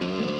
Bye.